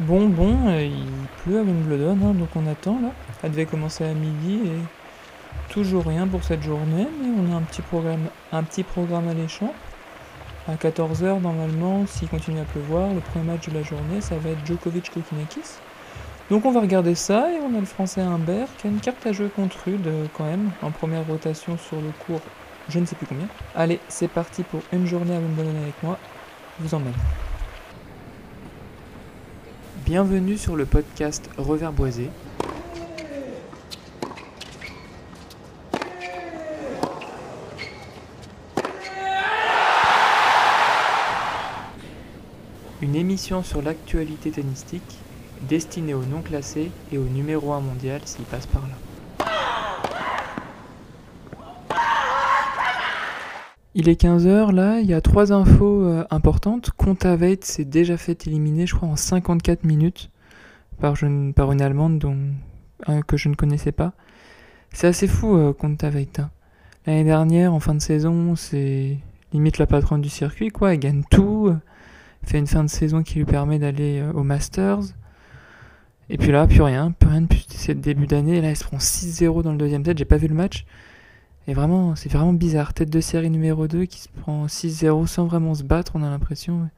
Bon, bon, euh, il pleut à Wimbledon, hein, donc on attend là. Ça devait commencer à midi et toujours rien pour cette journée, mais on a un petit programme, un petit programme alléchant. À 14h, normalement, s'il continue à pleuvoir, le premier match de la journée, ça va être Djokovic-Kokinakis. Donc on va regarder ça et on a le français Humbert qui a une carte à jouer contre Rude euh, quand même, en première rotation sur le cours, je ne sais plus combien. Allez, c'est parti pour une journée à Wimbledon avec moi. Je vous emmène. Bienvenue sur le podcast Revers Boisé. Une émission sur l'actualité tennistique destinée aux non classés et au numéro 1 mondial s'il passe par là. Il est 15h là, il y a trois infos euh, importantes. Kontaveit s'est déjà fait éliminer, je crois, en 54 minutes par, une Allemande euh, que je ne connaissais pas. C'est assez fou, euh, Kontaveit. Hein. L'année dernière, en fin de saison, c'est limite la patronne du circuit, quoi. Elle gagne tout, fait une fin de saison qui lui permet d'aller au Masters. Et puis là, plus rien, plus rien depuis ce début d'année. Là, elle se prend 6-0 dans le deuxième set. J'ai pas vu le match. Et vraiment, c'est vraiment bizarre. Tête de série numéro 2 qui se prend 6-0 sans vraiment se battre, on a l'impression.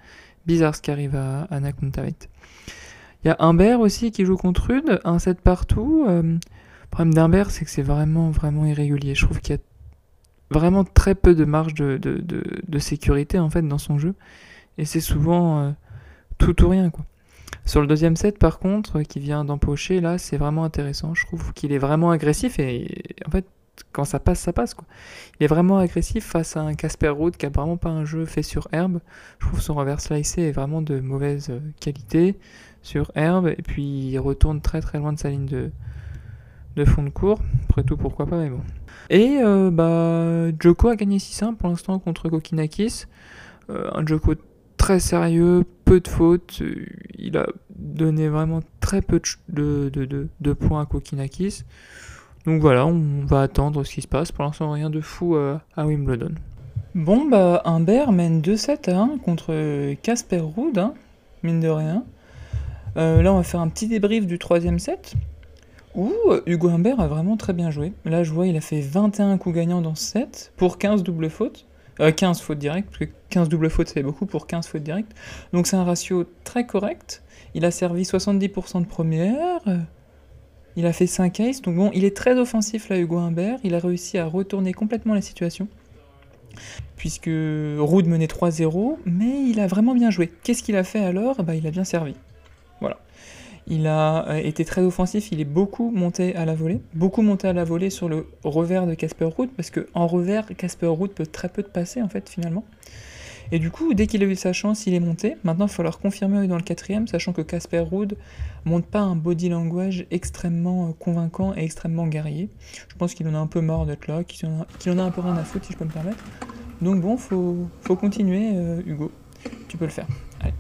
Bizarre ce qui arrive à Anna Kuntaveit. Il y a Humbert aussi qui joue contre Rude, un set partout. Euh, le problème d'Humbert, c'est que c'est vraiment, vraiment irrégulier. Je trouve qu'il y a vraiment très peu de marge de, sécurité en fait dans son jeu. Et c'est souvent euh, tout ou rien quoi. Sur le deuxième set, par contre, qui vient d'empocher, là, c'est vraiment intéressant. Je trouve qu'il est vraiment agressif et en fait, quand ça passe, ça passe. Quoi. Il est vraiment agressif face à un Casper Ruud qui a vraiment pas un jeu fait sur herbe. Je trouve son revers slicé est vraiment de mauvaise euh, qualité sur herbe et puis il retourne très très loin de sa ligne de, de fond de cours. Après tout, pourquoi pas, mais bon. Et euh, bah, Joko a gagné 6-1 pour l'instant contre Kokinakis. Euh, un Joko très sérieux, peu de fautes. Il a donné vraiment très peu de, de, de, points à Kokinakis. Donc voilà, on va attendre ce qui se passe. Pour l'instant, rien de fou euh, à Wimbledon. Bon, bah, Humbert mène 2-7 à 1 contre Casper Ruud, hein, mine de rien. Euh, là, on va faire un petit débrief du troisième set. Où Hugo Humbert a vraiment très bien joué. Là, je vois, il a fait 21 coups gagnants dans ce set pour 15 doubles fautes. 15 fautes directes, parce que 15 doubles fautes, c'est beaucoup pour 15 fautes directes. Donc c'est un ratio très correct. Il a servi 70% de première. Il a fait 5 aces. Donc bon, il est très offensif là, Hugo Humbert. Il a réussi à retourner complètement la situation. Puisque Rude menait 3-0, mais il a vraiment bien joué. Qu'est-ce qu'il a fait alors? Bah, Il a bien servi. Voilà. Il a euh, été très offensif, il est beaucoup monté à la volée, beaucoup monté à la volée sur le revers de Casper Ruud, parce qu'en revers, Casper Ruud peut très peu de passer en fait finalement. Et du coup, dès qu'il a eu sa chance, il est monté. Maintenant, il va falloir confirmer dans le quatrième, sachant que Casper Ruud monte pas un body language extrêmement euh, convaincant et extrêmement guerrier. Je pense qu'il en a un peu marre d'être là, qu'il en, a un peu rien à foutre, si je peux me permettre. Donc bon, faut, faut continuer, euh, Hugo. Tu peux le faire. Allez.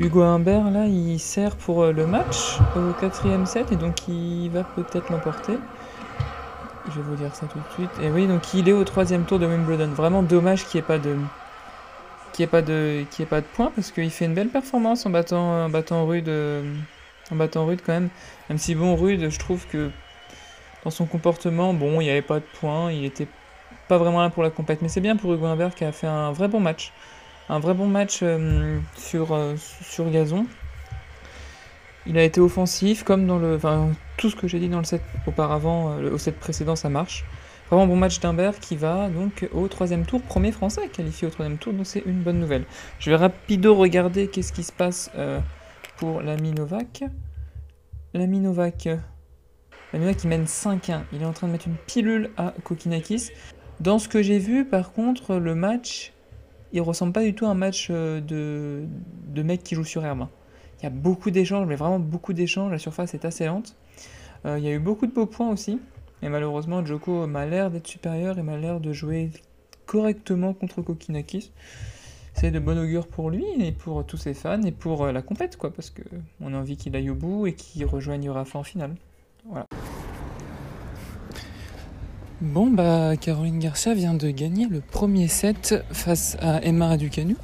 Hugo Humbert, là, il sert pour euh, le match au quatrième set et donc il va peut-être l'emporter. Je vais vous dire ça tout de suite. Et oui, donc il est au troisième tour de Wimbledon. Vraiment dommage qu'il n'y ait pas de qu'il ait pas de pas de points parce qu'il fait une belle performance en battant en battant Rude en battant Rude quand même. Même si bon Rude, je trouve que dans son comportement, bon, il n'y avait pas de points, il était pas vraiment là pour la compète, mais c'est bien pour Hugo Humbert qui a fait un vrai bon match un vrai bon match euh, sur, euh, sur gazon. Il a été offensif, comme dans le. Enfin, tout ce que j'ai dit dans le set auparavant, euh, au set précédent, ça marche. Vraiment bon match d'Humbert qui va donc au troisième tour, premier français qualifié au troisième tour, donc c'est une bonne nouvelle. Je vais rapido regarder qu'est-ce qui se passe pour l'ami Novak. L'ami Novak, l'ami Novak qui mène 5-1, il est en train de mettre une pilule à Kokinakis. Dans ce que j'ai vu, par contre, le match il ressemble pas du tout à un match euh, de, de mecs qui jouent sur herbe. Il y a beaucoup d'échanges, mais vraiment beaucoup d'échanges. La surface est assez lente. Euh, il y a eu beaucoup de beaux points aussi. Et malheureusement, Joko m'a l'air d'être supérieur et m'a l'air de jouer correctement contre Kokinakis. C'est de bon augure pour lui et pour tous ses fans et pour euh, la compète, quoi, parce qu'on a envie qu'il aille au bout et qu'il rejoigne Rafa en finale. Voilà. Bon, bah, Caroline Garcia vient de gagner le premier set face à Emma Raducanu.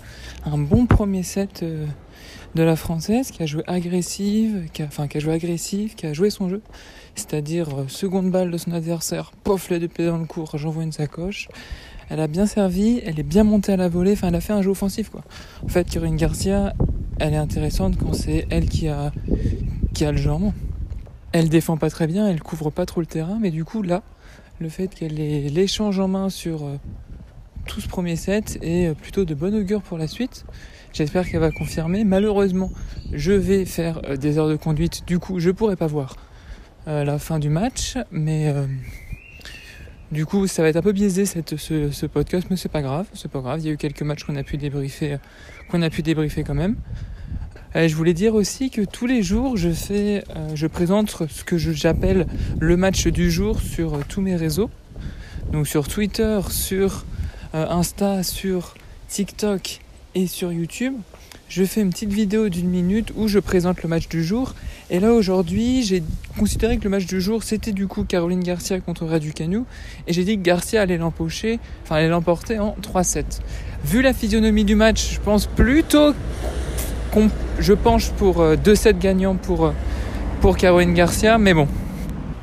Un bon premier set euh, de la française qui a joué agressive, qui a, enfin, qui a joué agressive, qui a joué son jeu. C'est-à-dire, euh, seconde balle de son adversaire, pof, les deux pieds dans le cours, j'envoie une sacoche. Elle a bien servi, elle est bien montée à la volée, enfin, elle a fait un jeu offensif, quoi. En fait, Caroline Garcia, elle est intéressante quand c'est elle qui a, qui a le jeu. Elle défend pas très bien, elle couvre pas trop le terrain, mais du coup, là, le fait qu'elle ait l'échange en main sur euh, tout ce premier set est euh, plutôt de bon augure pour la suite. J'espère qu'elle va confirmer. Malheureusement, je vais faire euh, des heures de conduite, du coup, je pourrai pas voir la fin du match, mais du coup, ça va être un peu biaisé ce podcast, mais c'est pas grave, c'est pas grave. Il y a eu quelques matchs qu'on a pu débriefer, qu'on a pu débriefer quand même. Euh, je voulais dire aussi que tous les jours, je fais, euh, je présente ce que j'appelle le match du jour sur euh, tous mes réseaux. Donc sur Twitter, sur Insta, sur TikTok et sur YouTube. Je fais une petite vidéo d'une minute où je présente le match du jour. Et là aujourd'hui, j'ai considéré que le match du jour c'était du coup Caroline Garcia contre Raducanu. Et j'ai dit que Garcia allait l'empocher, enfin allait l'emporter en 3-7. Vu la physionomie du match, je pense plutôt je penche pour 2-7 euh, gagnants pour, euh, pour Caroline Garcia, mais bon.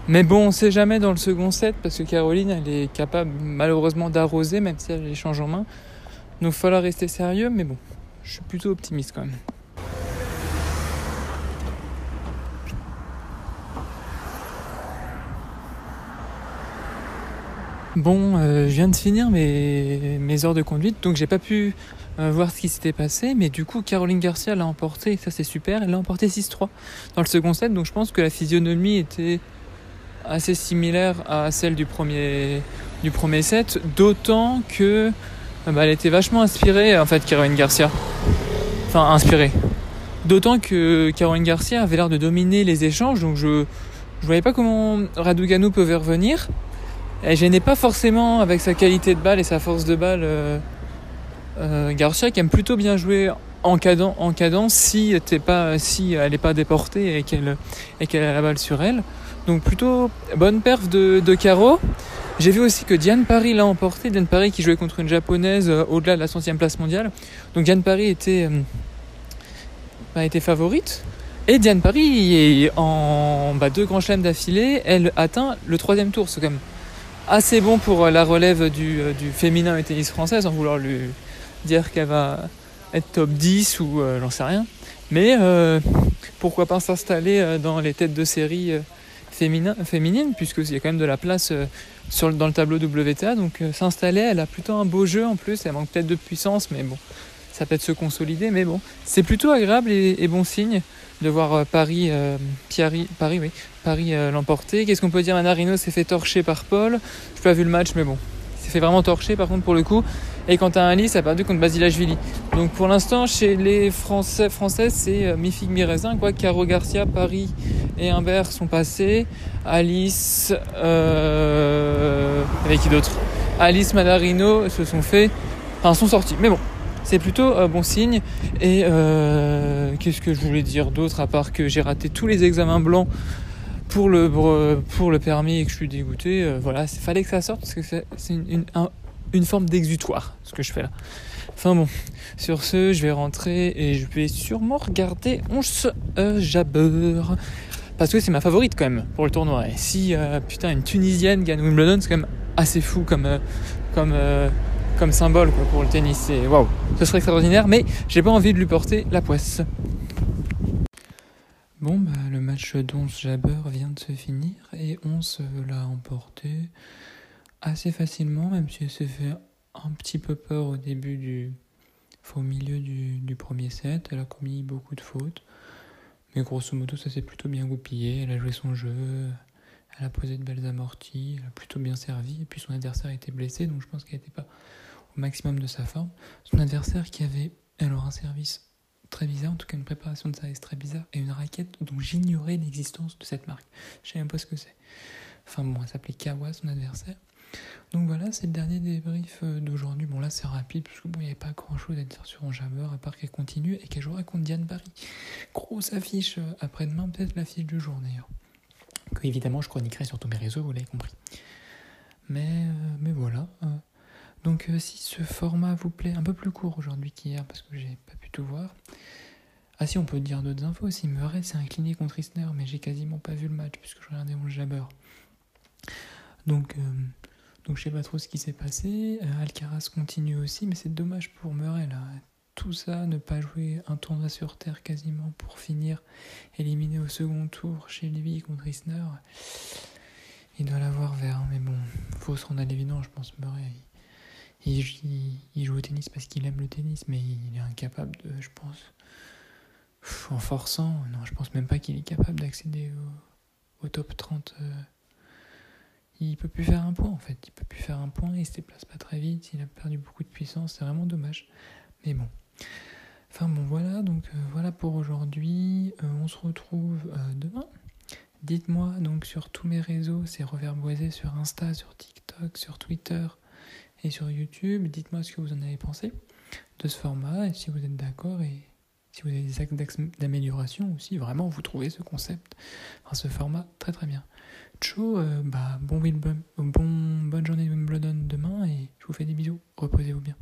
Mais bon, on sait jamais dans le second set parce que Caroline, elle est capable malheureusement d'arroser, même si elle échange en main. Donc il falloir rester sérieux, mais bon, je suis plutôt optimiste quand même. Bon, euh, je viens de finir mes, mes heures de conduite, donc j'ai pas pu euh, voir ce qui s'était passé. Mais du coup, Caroline Garcia l'a emporté, ça c'est super. Elle l'a emporté 6-3 dans le second set. Donc je pense que la physionomie était assez similaire à celle du premier, du premier set. D'autant que euh, bah, elle était vachement inspirée, en fait, Caroline Garcia. Enfin, inspirée. D'autant que Caroline Garcia avait l'air de dominer les échanges. Donc je je voyais pas comment Raducanu pouvait revenir. Elle gênait pas forcément avec sa qualité de balle et sa force de balle. Euh, euh, Garcia qui aime plutôt bien jouer en cadence, en cadence si, elle n'est pas déportée et qu'elle a la balle sur elle. Donc plutôt bonne perf de, de Caro. J'ai vu aussi que Diane Paris l'a emporté. Diane Paris qui jouait contre une japonaise euh, au-delà de la centième place mondiale. Donc Diane Paris était, bah, favorite. Et Diane Paris, en bah, deux grands chelems d'affilée, elle atteint le troisième tour. C'est même assez bon pour la relève du, du féminin et tennis français, sans vouloir lui, dire qu'elle va être top 10 ou euh, j'en sais rien. Mais euh, pourquoi pas s'installer euh, dans les têtes de série féminines, puisqu'il y a quand même de la place sur, dans le tableau WTA. Donc s'installer, elle a plutôt un beau jeu en plus. Elle manque peut-être de puissance, mais bon, ça peut être se consolider. Mais bon, c'est plutôt agréable et, bon signe de voir Paris, Paris, oui, Paris l'emporter. Qu'est-ce qu'on peut dire Manarino s'est fait torcher par Paul. Je n'ai pas vu le match, mais bon, il s'est fait vraiment torcher par contre pour le coup. Et Quentin Alice a perdu contre Basilashvili. Donc pour l'instant, chez les Français, c'est euh, mi-raisin. Quoi. Caro Garcia, Paris et Humbert sont passés. Alice, euh, avec qui d'autre? Alice Madarino se sont fait, enfin sont sortis. Mais bon, c'est plutôt un bon signe. Et euh, qu'est-ce que je voulais dire d'autre à part que j'ai raté tous les examens blancs pour le permis et que je suis dégoûté. voilà, il fallait que ça sorte parce que c'est une, une, un, une forme d'exutoire, ce que je fais là. Enfin bon, sur ce, je vais rentrer et je vais sûrement regarder Once euh, Jabber. Parce que c'est ma favorite quand même pour le tournoi. Et si euh, putain une Tunisienne gagne Wimbledon, c'est quand même assez fou comme, euh, comme, comme symbole pour le tennis. C'est waouh, ce serait extraordinaire, mais j'ai pas envie de lui porter la poisse. Bon, bah, le match d'Once Jabber vient de se finir et Once l'a emporté assez facilement, même si elle s'est fait un petit peu peur au début du. au milieu du, du, premier set. Elle a commis beaucoup de fautes. Mais grosso modo, ça s'est plutôt bien goupillé. Elle a joué son jeu. Elle a posé de belles amorties. Elle a plutôt bien servi. Et puis son adversaire était blessé, donc je pense qu'elle n'était pas au maximum de sa forme. Son adversaire qui avait alors un service très bizarre, en tout cas une préparation de service très bizarre, et une raquette dont j'ignorais l'existence de cette marque. Je sais même pas ce que c'est. Enfin bon, elle s'appelait Kawa, son adversaire. Donc voilà, c'est le dernier débrief euh, d'aujourd'hui. Bon là c'est rapide parce que bon il n'y avait pas grand chose à dire sur Enjammer à part qu'elle continue et qu'elle jouera contre Diane Paris. Grosse affiche euh, après-demain, peut-être l'affiche du jour d'ailleurs. Que évidemment je chroniquerai sur tous mes réseaux, vous l'avez compris. Mais, mais voilà. Donc si ce format vous plaît, un peu plus court aujourd'hui qu'hier parce que j'ai pas pu tout voir. Ah si, on peut dire d'autres infos aussi. Murray s'est incliné contre Isner, mais j'ai quasiment pas vu le match puisque je regardais mon jabber. Donc, donc je sais pas trop ce qui s'est passé. Alcaraz continue aussi, mais c'est dommage pour Murray là tout ça, ne pas jouer un tournoi sur Terre quasiment pour finir éliminé au second tour chez lui contre Isner, il doit l'avoir vert. Hein, mais bon, faut se rendre à l'évidence, je pense, Murray. Il, joue au tennis parce qu'il aime le tennis, mais il est incapable de, je pense, en forçant, non, je pense même pas qu'il est capable d'accéder au, top 30. Euh, il peut plus faire un point en fait, il peut plus faire un point, il se déplace pas très vite, il a perdu beaucoup de puissance, c'est vraiment dommage. Mais bon, Enfin bon voilà, donc euh, voilà pour aujourd'hui. Euh, on se retrouve euh, demain. Dites-moi donc sur tous mes réseaux, c'est reverboisé sur Insta, sur TikTok, sur Twitter et sur YouTube. Dites-moi ce que vous en avez pensé de ce format et si vous êtes d'accord et si vous avez des actes d'amélioration ou si vraiment vous trouvez ce concept, ce format très très bien. Ciao, bah, bon, bon, bonne journée de Wimbledon demain et je vous fais des bisous. Reposez-vous bien.